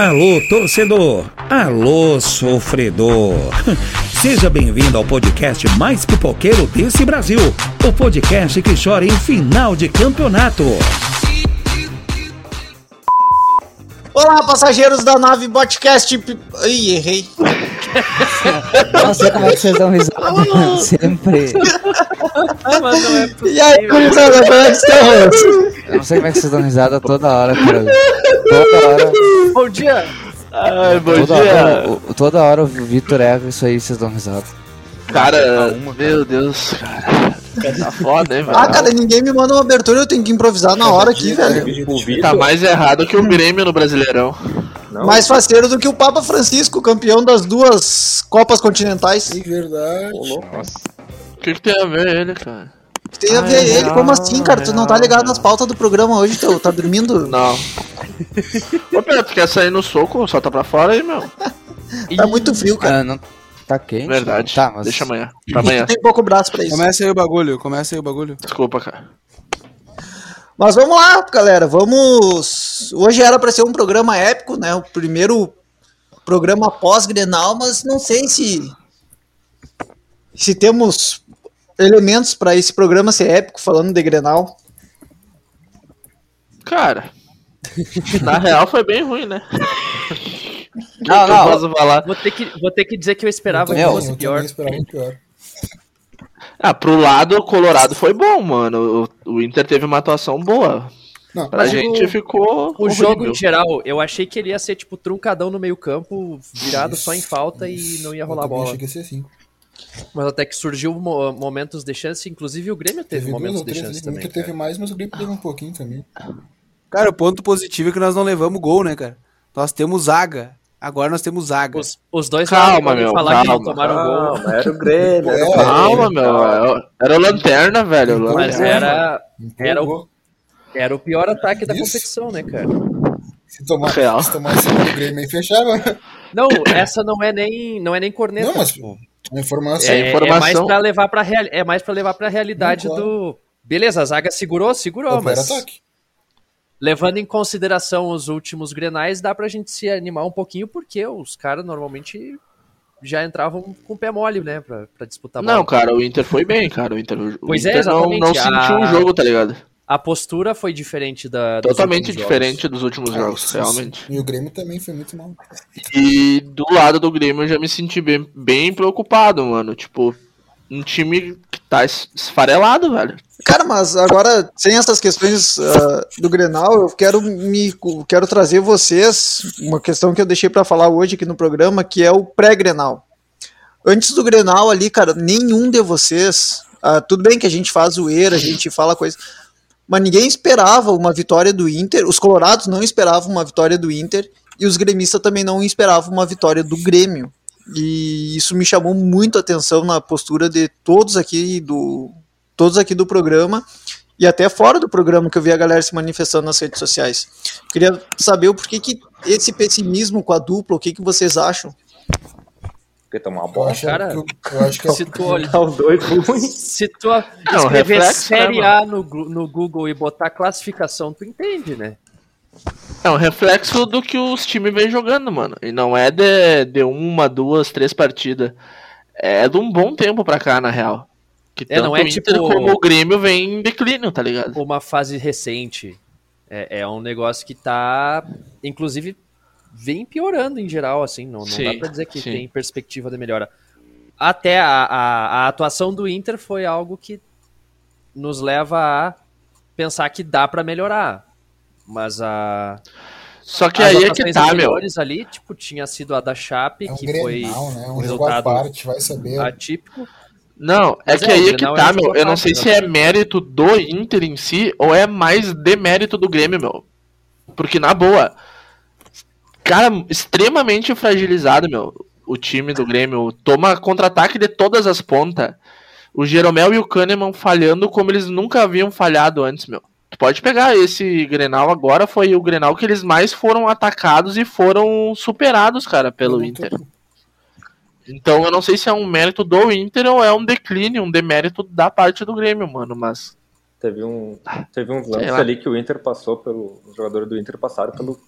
Alô, torcedor! Alô, sofredor! Seja bem-vindo ao podcast mais pipoqueiro desse Brasil. O podcast que chora em final de campeonato. Olá, passageiros da nave Botcast. Pi- Ih, errei. Não sei como é que vocês dão risada sempre. Mas não é possível. E aí, gurizada, como é que estamos? Eu não sei como é que vocês dão risada toda hora, cara. Toda hora. Bom dia! Ai, bom Toda dia. hora, o- toda hora o Vitor erra isso aí, vocês dão risada. Cara, meu Deus, cara. Tá foda, hein, velho? Ah, cara, ninguém me manda uma abertura, eu tenho que improvisar na hora aqui, velho. Tá mais errado que o Grêmio no Brasileirão. Mais faceiro do que o Papa Francisco, campeão das duas Copas Continentais. Verdade. O que, que tem a ver ele, cara? Tem a ver ele, como assim, cara? Tu não tá ligado nas pautas do programa hoje, tu tá dormindo? Não. Ô, Pedro, tu quer sair no soco? Solta pra fora aí, meu. Tá muito frio, cara. Ah, não. Tá quente? Verdade. Tá, mas. Deixa amanhã. Pra amanhã. Tem pouco braço pra isso. Começa aí o bagulho, começa aí o bagulho. Desculpa, cara. Mas vamos lá, galera. Vamos. Hoje era pra ser um programa épico, né? O primeiro programa pós-Grenal, mas não sei se se temos elementos pra esse programa ser épico falando de Grenal. Cara. Na real foi bem ruim, né? Não, não. posso falar. Vou ter, que, vou ter que dizer que eu esperava que fosse pior. um pior. Ah, pro lado, o Colorado foi bom, mano. O, o Inter teve uma atuação boa. Não, Pra gente o- ficou. O jogo horrível. em geral, eu achei que ele ia ser tipo truncadão no meio-campo, virado só em falta e não ia rolar também bola. achei que ia ser assim. Mas até que surgiu mo- momentos de chance, inclusive o Grêmio teve, Teve momentos de chance ali, o também. Inter teve mais, mas o Grêmio teve um pouquinho também. Cara, o ponto positivo é que nós não levamos gol, né, cara? Nós temos zaga. Agora nós temos zaga. Os, os dois Calma, meu, falar que não calma. tomaram gol, Era o Grêmio, era o Calma, meu. Era o Lanterna, velho. mas era, era, o. era o pior ataque da Isso. competição, né, cara? Se tomar, Real. se tomar do Grêmio aí, fechava. Não, essa não é nem, não é nem corneta. Não, mas tipo. a informação. É, É, informação. é mais pra levar pra real, é mais para levar para realidade Não, claro. do Beleza, a zaga segurou, segurou, opera mas ataque. levando em consideração os últimos Grenais, dá pra gente se animar um pouquinho porque os caras normalmente já entravam com o pé mole, né, pra, pra disputar bola. Não, cara, o Inter foi bem, cara. O Inter, o Pois é, Inter não, exatamente. não sentiu A- um jogo, tá ligado? A postura foi diferente da Totalmente diferente jogos. dos últimos jogos, realmente. E o Grêmio também foi muito mal. E do lado do Grêmio eu já me senti bem, bem preocupado, mano. Tipo, um time que tá es- esfarelado, velho. Cara, mas agora, sem essas questões ah, do Grenal, eu quero me quero trazer vocês uma questão que eu deixei pra falar hoje aqui no programa, que é o pré-Grenal. Antes do Grenal ali, cara, nenhum de vocês, ah, tudo bem que a gente faz zoeira, a gente fala coisa, mas ninguém esperava uma vitória do Inter, os colorados não esperavam uma vitória do Inter e os gremistas também não esperavam uma vitória do Grêmio. E isso me chamou muito a atenção na postura de todos aqui do todos aqui do programa e até fora do programa que eu vi a galera se manifestando nas redes sociais. Queria saber o porquê que esse pessimismo com a dupla, o que, que vocês acham? Porque tomar uma bola. acho, cara, eu, eu acho que é o- Se tu olhar Tá os dois ruins. Se tu Não, escrever reflexo, Série né, A no, no Google e botar classificação, tu entende, né? É um reflexo do que os times vêm jogando, mano. E não é de, de uma, duas, três partidas. É de um bom tempo pra cá, na real. Que É, não é o Inter tipo- como o Grêmio vem em declínio, tá ligado? Uma fase recente. É, é um negócio que tá, inclusive, vem piorando em geral, assim. Não, não dá Sim, pra dizer que sim. tem perspectiva de melhora. Até a, a, a atuação do Inter foi algo que nos leva a pensar que dá pra melhorar. Mas a. Só que aí é que tá, meu. ali, tipo, tinha sido a da Chape, é um que foi Grenal, né? um Um jogo à resultado parte, vai saber. atípico. Não, é Mas que é, aí é que Grenal tá, é meu. Eu não sei se é mérito do Inter em si ou é mais demérito do Grêmio, meu. Porque, na boa, cara, extremamente fragilizado, meu. O time do Grêmio toma contra-ataque de todas as pontas. O Jeromel e o Kahneman falhando como eles nunca haviam falhado antes, meu. Tu pode pegar esse Grenal agora, foi o Grenal que eles mais foram atacados e foram superados, cara, pelo Inter. Então eu não sei se é um mérito do Inter ou é um declínio, um demérito da parte do Grêmio, mano, mas Teve um, teve um lance lá. ali que o Inter passou pelo. Os jogadores do Inter passaram pelo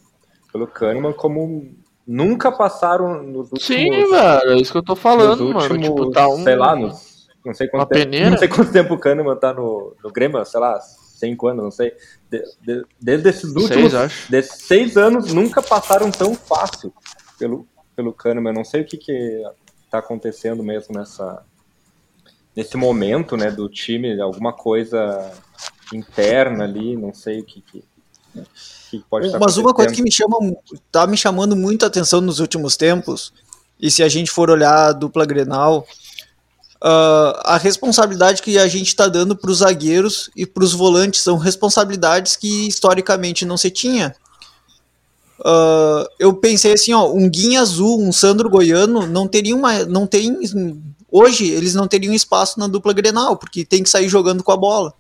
pelo Kahneman como nunca passaram nos últimos... Sim, velho, é isso que eu tô falando, nos mano. últimos, Tipo, tá um. sei lá, nos, não sei quanto tempo, peneira. não sei quanto tempo o Kahneman tá no, no Grêmio, sei lá, cinco anos, não sei. De- de- desde esses últimos Seis, acho. desses seis anos nunca passaram tão fácil pelo, pelo Kahneman. Eu não sei o que que tá acontecendo mesmo nessa nesse momento, né, do time, alguma coisa interna ali, não sei o que que, Mas uma coisa que me chama, tá me chamando muito a atenção nos últimos tempos, e se a gente for olhar a dupla Grenal, ah, a responsabilidade que a gente está dando para os zagueiros e para os volantes são responsabilidades que historicamente não se tinha. Ah, eu pensei assim, ó, um Guinha Azul, um Sandro Goiano não teriam uma, não tem hoje eles não teriam espaço na dupla Grenal porque tem que sair jogando com a bola.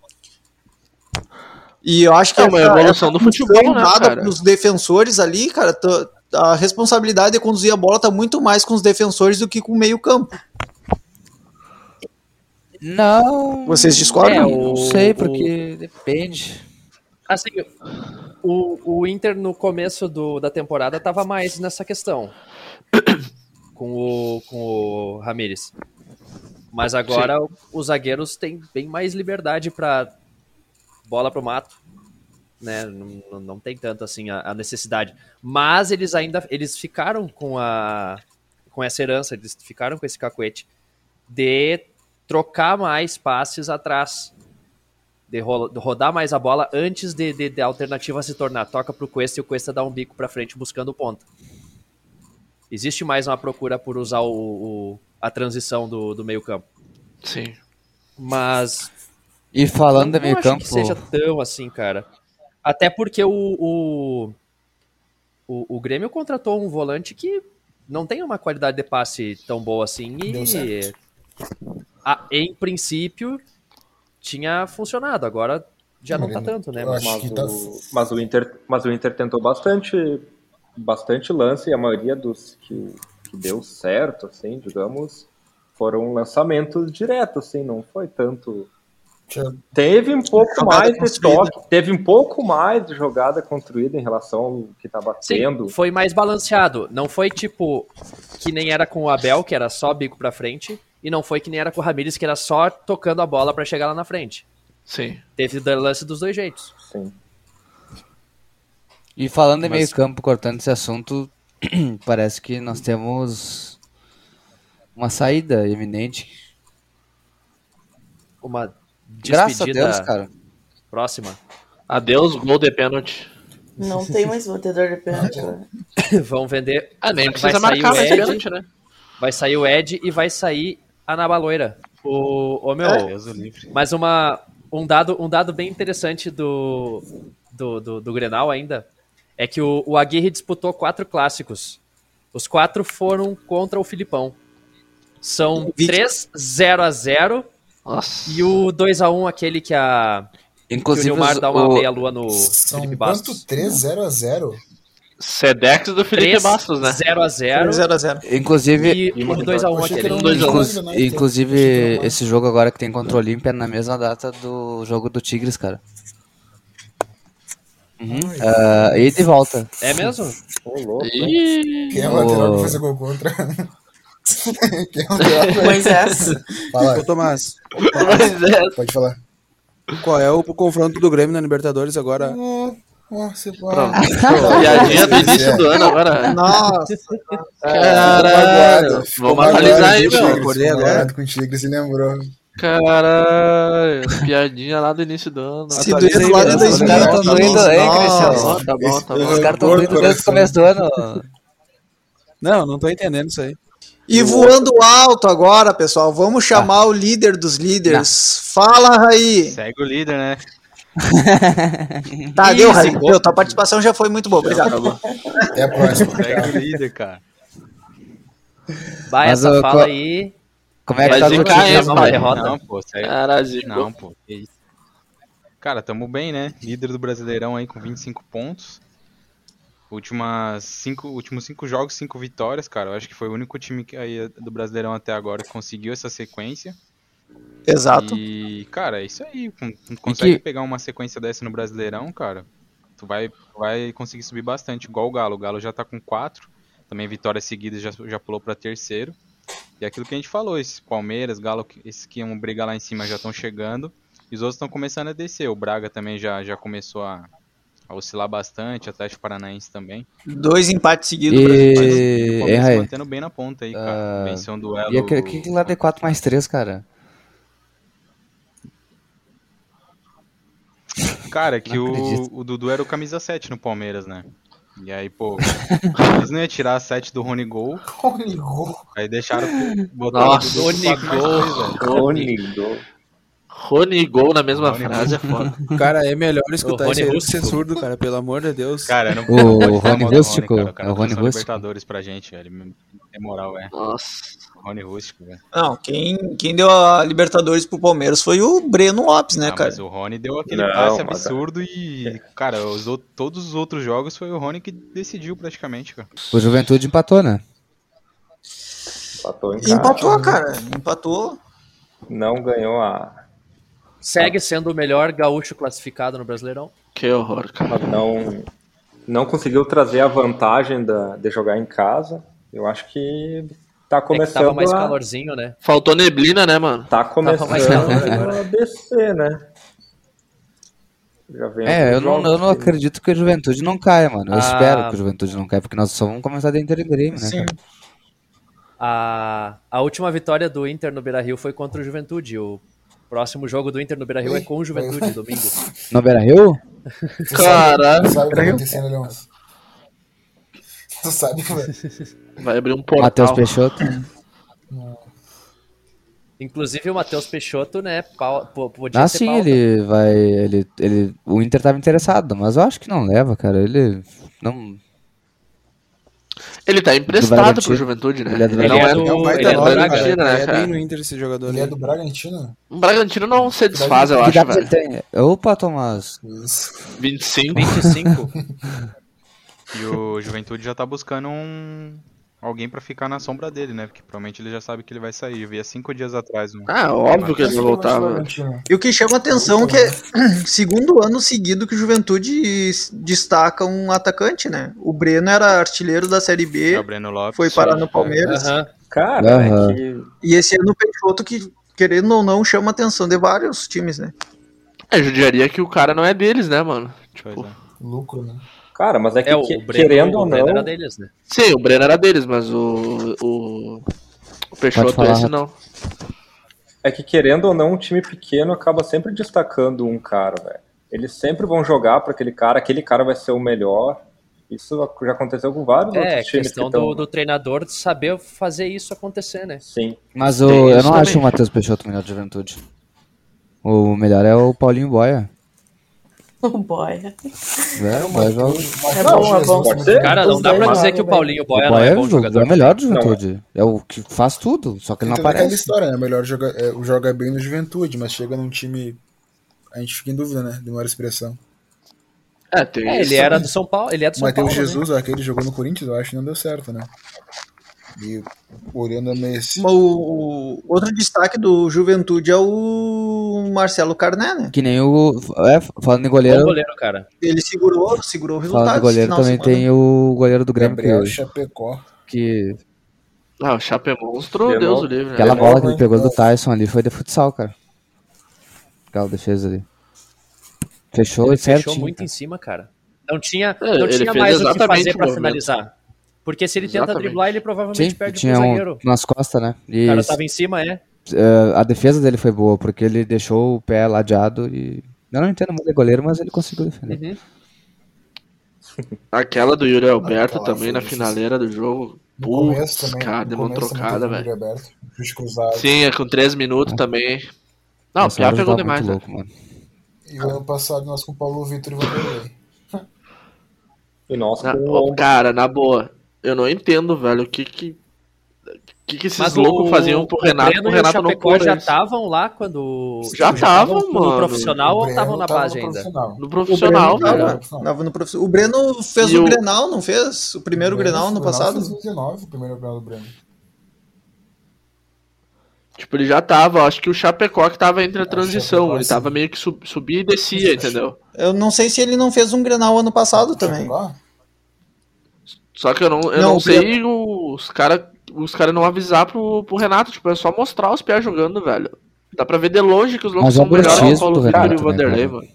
E eu acho que É uma essa- evolução do futebol, né, dada cara? pros defensores ali, cara, a responsabilidade de conduzir a bola tá muito mais com os defensores do que com o meio-campo. Não. Vocês discordam? É, Não o- sei, porque depende. Assim, o, o Inter no começo do, da temporada tava mais nessa questão. Com o, com o Ramires. Mas agora os zagueiros têm bem mais liberdade para bola pro mato. Né? Não, não- tem tanto assim a, a necessidade. Mas eles ainda eles ficaram com a com essa herança, eles ficaram com esse cacuete de trocar mais passes atrás de, ro- de rodar mais a bola antes de, de, de a alternativa se tornar toca pro Cuesta e o Cuesta dá um bico pra frente buscando o ponta. Existe mais uma procura por usar o, o- a transição do, do meio campo. Sim. Mas E falando não de meio acho campo, que seja tão assim, cara. Até porque o, o, o, o Grêmio contratou um volante que não tem uma qualidade de passe tão boa assim Deu e certo. a- em princípio tinha funcionado. Agora já não tá tanto, né? eu Mas que tá- o, mas o Inter, mas o Inter tentou bastante, bastante lance e a maioria dos que, que deu certo, assim, digamos, foram lançamentos diretos, assim, não foi tanto. Teve um pouco Jogada mais de toque, teve um pouco mais de jogada construída em relação ao que estava Sim, tendo. foi mais balanceado. Não foi tipo que nem era com o Abel, que era só bico pra frente, e não foi que nem era com o Ramires, que era só tocando a bola pra chegar lá na frente. Sim. Teve o lance dos dois jeitos. Sim. e falando de Mas- meio campo, cortando esse assunto, parece que nós temos uma saída iminente. Uma Graças a Deus, cara. próxima. Adeus, gol de pênalti. Não tem mais batedor de pênalti, cara. Vão vender. Ah, nem vai precisa sair marcar o mais Ed, pênalti, né? Vai sair o Ed e vai sair a Nabaloira. O, o meu, livre. mas uma, um, dado, um dado bem interessante do, do, do, do Grenal ainda é que o, o Aguirre disputou quatro clássicos. Os quatro foram contra o Filipão. São 3 0 a 0 Nossa. e o 2 a 1 aquele que a que o Inclusive, os- dá uma o- meia-lua no São Felipe quanto? Bastos. 3 0 a 0 Sedex do Felipe 3 Bastos, né? 0 a 0 0x0. inclusive, e o 2 a 1 Achei que aquele. um um. né? inclusive esse jogo agora que tem contra o Olímpia é na mesma data do jogo do Tigres, cara. Uhum. Ah, e de volta. É mesmo? Ô, louco? Ih, Quem é o lateral que fez a gol contra? Quem é? Moisés. Fala, Ô, Tomás, é. pode falar. qual é o confronto do Grêmio na Libertadores agora? Pronto. fala. Piadinha do início é. do ano agora. Nossa, Caralho. Vamos atualizar aí, meu. Acordei agora. com o Tigre, se lembrou. Caralho. Piadinha lá do início do ano. se doer do lado caras tão 2015. doido, hein, nossa. Cristiano? Tá bom, tá bom. Os caras estão doidos no desde o começo do ano. Não, não tô entendendo isso aí. E voando alto agora, pessoal. Vamos chamar o líder dos líderes. Fala, Raí. Segue o líder, né? Tá, deu, Raí. Deu, tua participação já foi muito boa. Obrigado. Até a próxima. Segue o líder, cara. Vai, Mas essa eu- fala aí. Como é que Vai tá no zicar, time? Não, pô, segue. Caralho. Não, pô. isso. Cara, tamo bem, né? Líder do Brasileirão aí com 25 pontos. Últimas cinco, últimos cinco jogos, cinco vitórias, cara. Eu acho que foi o único time que aí do Brasileirão até agora que conseguiu essa sequência. Exato. E, cara, é isso aí. Consegue que- pegar uma sequência dessa no Brasileirão, cara. tu vai, vai conseguir subir bastante, igual o Galo. O Galo já tá com quatro, também vitórias seguidas já, já pulou pra terceiro. E é aquilo que a gente falou, esses Palmeiras, Galo, esses que iam brigar lá em cima já estão chegando. E os outros estão começando a descer. O Braga também já, já começou a, a oscilar bastante, Atlético Paranaense também. Dois empates seguidos. E Brasil. o Palmeiras é, mantendo bem na ponta aí, cara. Ah, Venceu um duelo. E aquele que lá de 4 mais 3, cara. Cara, que o, o Dudu era o camisa 7 no Palmeiras, né? E aí, pô, eles não iam tirar a 7 do Rony Gol, Rony Gol. aí deixaram botar Nossa, o Dudu Rony 4 mais Gol. 3, velho. Rony Gol. Rony Gol na mesma Rony frase é foda. Cara, é melhor escutar Rony isso aí do que surdo, cara, pelo amor de Deus. Cara, não, O não pode falar Rony Rústico, cara. O cara é o Rony Rústico. Libertadores pra gente, velho. É moral, é. Nossa. Rony Rústico, velho. Não, quem, quem deu a Libertadores pro Palmeiras foi o Breno Lopes, né, Ah, cara? mas o Rony deu aquele Não, passe mas- absurdo e, cara, os todos os outros jogos foi o Rony que decidiu praticamente, cara. O Juventude empatou, né? Empatou em casa. Empatou, cara. Empatou. Não ganhou a. Segue sendo o melhor gaúcho classificado no Brasileirão. Que horror, cara. Não, não conseguiu trazer a vantagem da, de jogar em casa. Eu acho que tá É que começando tava mais a. calorzinho, né? Faltou neblina, né, mano? Tá começando mais a descer, né? Já vem É, eu não, eu não acredito que o Juventude não caia, mano. Eu Ah. espero que o Juventude não caia, porque nós só vamos começar dentro do Grêmio, né, Sim. A, a última vitória do Inter no Beira-Rio foi contra o Juventude. O próximo jogo do Inter no Beira-Rio é com o Juventude, domingo. No Beira-Rio? Tu Caralho. Sabe, sabe o que tá acontecendo? Tu sabe, velho. Vai abrir um portal. Matheus Peixoto. Inclusive o Matheus Peixoto, né? pau- podia Ah, sim, pauta. ele vai. Ele, ele, o Inter tava interessado, mas eu acho que não leva, cara. Ele. Não. Ele tá Do emprestado pro Juventude, né? Ele é do Ele é Bragantino. do, É Ele é do cara. Bragantino, É né, bem cara? no Inter esse jogador Ele é do Bragantino? O Bragantino não se desfaz, eu acho, ele velho. tem? Opa, Tomás. Isso. 25. 25. E o Juventude já tá buscando um alguém pra ficar na sombra dele, né? Porque provavelmente ele já sabe que ele vai sair. Eu vi há cinco dias atrás um. Ah, óbvio que ele vai voltar, velho. Bragantino. E o que chama atenção é que é segundo ano seguido que o Juventude destaca um atacante, né? O Breno era artilheiro da Série É B, o Breno Lopes. foi parar no É. Palmeiras. Aham. Cara, Aham. é que E esse ano o Peixoto, que querendo ou não, chama a atenção de vários times, né? É, judiaria que o cara não é deles, né, mano? Tipo, é. Lucro, né? Cara, mas é que, É, o que- Breno, querendo ou o Breno não, era deles, né? sim, o Breno era deles, mas o. O, o Peixoto esse não. é que querendo ou não, um time pequeno acaba sempre destacando um cara, velho. Eles sempre vão jogar para aquele cara, aquele cara vai ser o melhor. Isso já aconteceu com vários É, outros times questão que estão. do, do treinador saber fazer isso acontecer, né? Sim. Mas o, eu não acho também. o Matheus Peixoto o melhor de Juventude. O melhor é o Paulinho Boia. O boy. É, o Boia. É bom, é bom. Pode ser? Cara, não dá pra dizer que o. Paulinho Boia O não Boia é é, bom o jogador. melhor de Juventude. É o que faz tudo, só que ele não Então, é aquela aparece. história, né? Melhor joga, é, o joga bem no Juventude, mas chega num time. A gente fica em dúvida, né? De uma expressão. É, tem É, isso. ele era do São Paulo, ele é do O São Matheus Paulo. né? Jesus, aquele jogou no Corinthians, eu acho que não deu certo, né? E olhando a Messi. O, o outro destaque do Juventude é o Marcelo Carné, né? Que nem o. É, falando em goleiro. goleiro, cara. Ele segurou, segurou o resultado. Falando em goleiro, também tem o goleiro do Grêmio Gabriel que, Chapecó. que Ah, o Chape é monstro, Demol- Deus o livre. né? aquela É bola bom, que ele né? pegou do Tyson ali foi de futsal, cara. Aquela defesa ali. Fechou Ele certinho. fechou muito cara. em cima, cara. Não tinha, É, não ele tinha fez mais o que fazer o pra finalizar. Porque se ele tenta Exatamente. driblar, ele provavelmente Sim, perde tinha pro um zagueiro. nas costas, né? O E cara tava em cima, é. eh, a defesa dele foi boa, porque ele deixou o pé ladeado e. Eu não entendo muito de goleiro, mas ele conseguiu defender. Uhum. Aquela do Yuri Alberto Aquela também na finaleira do jogo. Putz, também. cara, deu uma trocada, o velho. Sim, é com 3 minutos também. Não, o Nessa Piá pegou demais, né? louco, mano. E o ano passado nós com o Paulo Vitor e Vanderlei. E nós Na- o cara, na boa, eu não entendo, velho, o que que. O que, que esses Mas loucos o- faziam pro o Renato, e o Renato não Chapecó pôr já estavam lá quando. Já estavam, no mano. profissional O ou estavam na base no ainda? profissional. No O profissional, velho. tava, no profissional. O Breno fez E o, o- Grenal, não fez? O primeiro O Breno- Grenal no o Grenal passado? fez 19, o primeiro Grenal do Breno. Tipo, ele já tava, acho que o Chapecó que tava entre a transição, ele tava meio que sub, subia e descia, entendeu? Eu não sei se ele não fez um Grenal ano passado também. Só que eu não, eu Não, não, sei os caras os cara não avisar pro, pro Renato, tipo, é só mostrar os pés jogando, velho. Dá pra ver de longe que os loucos é são melhores que o Paulo Vitor e o né, Vanderlei, mano.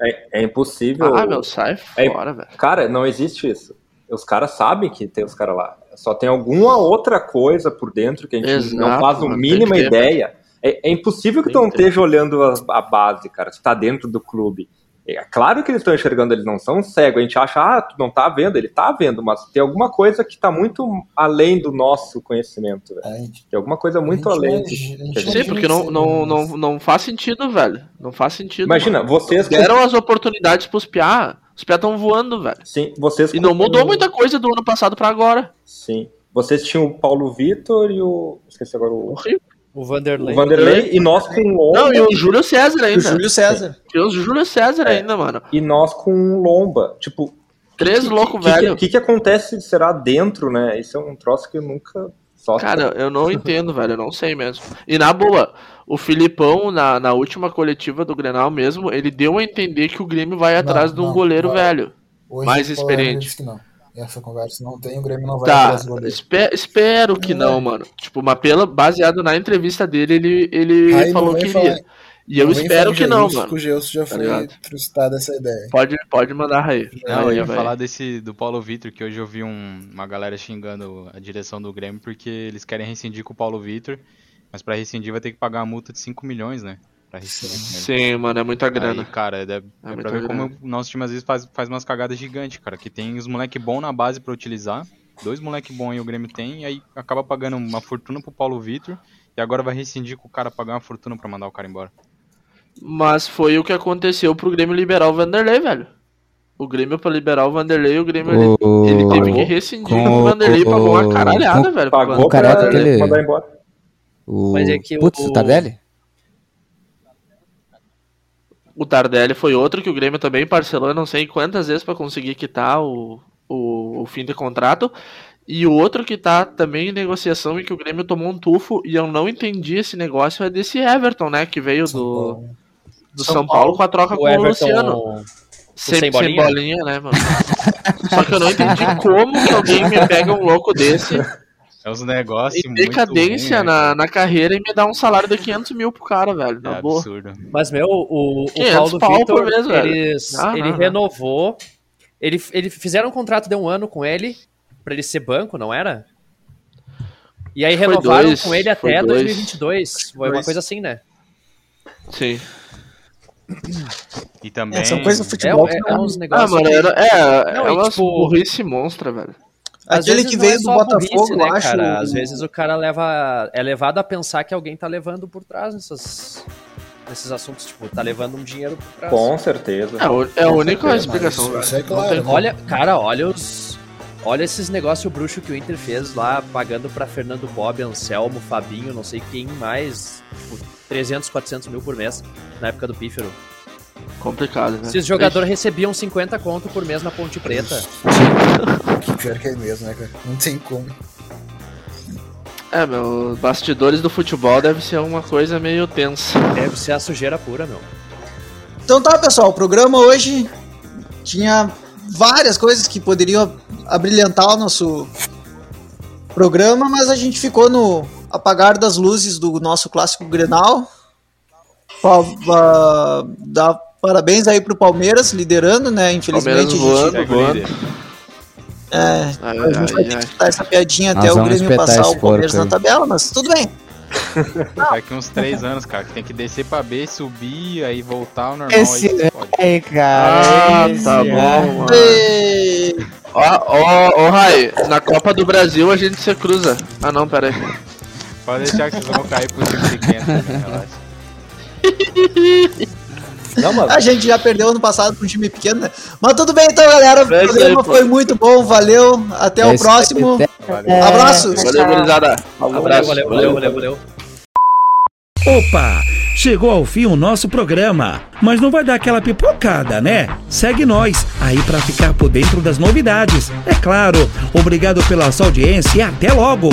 É, é impossível. Ah, meu, sai É- fora, velho. Cara, não existe isso. Os caras sabem que tem os caras lá. Só tem alguma outra coisa por dentro que a gente Exato, não faz a mínima ideia. É, é impossível que tu não esteja olhando a, a base, cara. Tu tá dentro do clube. É claro que eles estão enxergando, eles não são cegos. A gente acha, ah, tu não tá vendo, ele tá vendo, mas tem alguma coisa que tá muito além do nosso conhecimento, velho. Tem alguma coisa muito além. gente- Sim, porque não, não, não, não faz sentido, velho. Não faz sentido. Imagina, mano. vocês- Deram as oportunidades pros piá. Os piá estão voando, velho. Sim, vocês. E não mudou muita coisa do ano passado pra agora. Sim. Vocês tinham o Paulo Vitor e o. Esqueci agora o. O Vanderlei. O Vanderlei e nós com o Lomba. Não, e o Júlio César ainda. O Júlio César. Tinha o Júlio César É. ainda, mano. E nós com o Lomba. Tipo. Três que- louco que- velho. O que, que acontece será dentro, né? Isso é um troço que eu nunca. Só Cara, eu não entendo, velho. Eu não sei mesmo. E na boa, o Filipão, na, na última coletiva do Grenal mesmo, ele deu a entender que o Grêmio vai atrás de um não, goleiro vai. velho. Hoje mais o experiente. disse que não. Essa conversa não tem, o Grêmio não vai Tá, atrás do goleiro. espe- espero que não, mano. Tipo, mas pela, baseado na entrevista dele, ele, ele Aí não falou que falar- iria. E eu não espero que não, mano. O Gelson já Tá foi ligado? frustrado essa ideia. Pode, pode mandar Raí. Não, eu ia vai. falar desse do Paulo Vitor, que hoje eu vi um- uma galera xingando a direção do Grêmio porque eles querem rescindir com o Paulo Vitor, mas pra rescindir vai ter que pagar uma multa de 5 milhões, né? Ele. Sim, mano, é muita grana. Aí, cara, é, é, pra ver grana. como o nosso time às vezes faz, faz umas cagadas gigantes, cara. Que tem os moleque bom na base pra utilizar. Dois moleque bom aí o Grêmio tem, e aí acaba pagando uma fortuna pro Paulo Vitor. E agora vai rescindir com o cara pagar uma fortuna pra mandar o cara embora. Mas foi o que aconteceu pro Grêmio liberar o Vanderlei, velho. O Grêmio pra liberar o Vanderlei, o Grêmio ele, O- ele teve que rescindir com o Vanderlei, o- pagou uma caralhada, com- velho. Pagou O pra aquele- mandar embora. O... Mas é que Putz, o- o Tardelli? O Tardelli foi outro que o Grêmio também parcelou, não sei quantas vezes pra conseguir quitar o, o, o fim de contrato. E o outro que tá também em negociação e que o Grêmio tomou um tufo e eu não entendi esse negócio é desse Everton, né? Que veio do, do São, São Paulo, Paulo, com a troca o com o Everton Luciano. Sem, sem sem bolinha? bolinha, né, mano? Só que eu não entendi como que alguém me pega um louco desse É uns negócios em muito decadência ruim, né, na, na carreira e me dá um salário de 500 mil pro cara, velho. É boa. absurdo. Mas, meu, o, o 500 Paulo pau Vitor, velho. eles, Ah, ele não, não. renovou. Ele, ele fizeram um contrato de um ano com ele, pra ele ser banco, não era? E aí Foi renovaram dois, com ele até dois. 2022. Foi uma coisa assim, né? Sim. E também. É, são coisas do É, futebol. é, que é não- uns Ah, negócios. mano, que- era, é, Não, é e, uma tipo, burrice monstra, velho. Às Aquele vezes que veio é do Botafogo, burrice, eu né, acho. cara? Às vezes o cara leva. É levado a pensar que alguém tá levando por trás nessas, nesses assuntos. Tipo, tá levando um dinheiro por trás. Com certeza. É, o- é a única certeza. explicação, Mas é claro? Olha, cara, olha os. Olha esses negócios bruxo que o Inter fez lá, pagando pra Fernando Bob, Anselmo, Fabinho, não sei quem mais. Tipo, 300, 400 mil por mês na época do Pífero. Complicado, né? Esses jogadores recebiam 50 conto por mês na Ponte Preta. Que pior que é mesmo, né, cara? Não tem como. É, meu, bastidores do futebol deve ser uma coisa meio tensa. Deve ser a sujeira pura, meu. Então tá, pessoal, o programa hoje tinha várias coisas que poderiam abrilhantar o nosso programa, mas a gente ficou no apagar das luzes do nosso clássico Grenal. Pa- pa- Dá parabéns aí pro Palmeiras, liderando, né? Infelizmente Palmeiras a gente, voando, voando. é, Ai, a gente vai ai, ter ai. que escutar essa piadinha Nós até o Grêmio passar o Palmeiras na tabela, mas tudo bem. Daqui uns três anos, cara, que tem que descer pra B, subir, aí voltar ao normal. Esse aí pode. é, cara. Ah, esse tá é. bom, mano. Ei, Ó, ó, ó, Rai, na Copa do Brasil a gente se cruza. Ah, não, pera aí. Pode deixar que vocês vão cair pro time pequeno, né, relaxa. Não, A gente já perdeu ano passado para um time pequeno, né? Mas tudo bem então, galera. O É programa foi muito bom, valeu. Até o próximo. é- Abraços. Valeu, gurizada. Abraço. Valeu, valeu, valeu, valeu. Opa! Chegou ao fim o nosso programa, mas não vai dar aquela pipocada, né? Segue nós aí pra ficar por dentro das novidades. É claro. Obrigado pela sua audiência e até logo.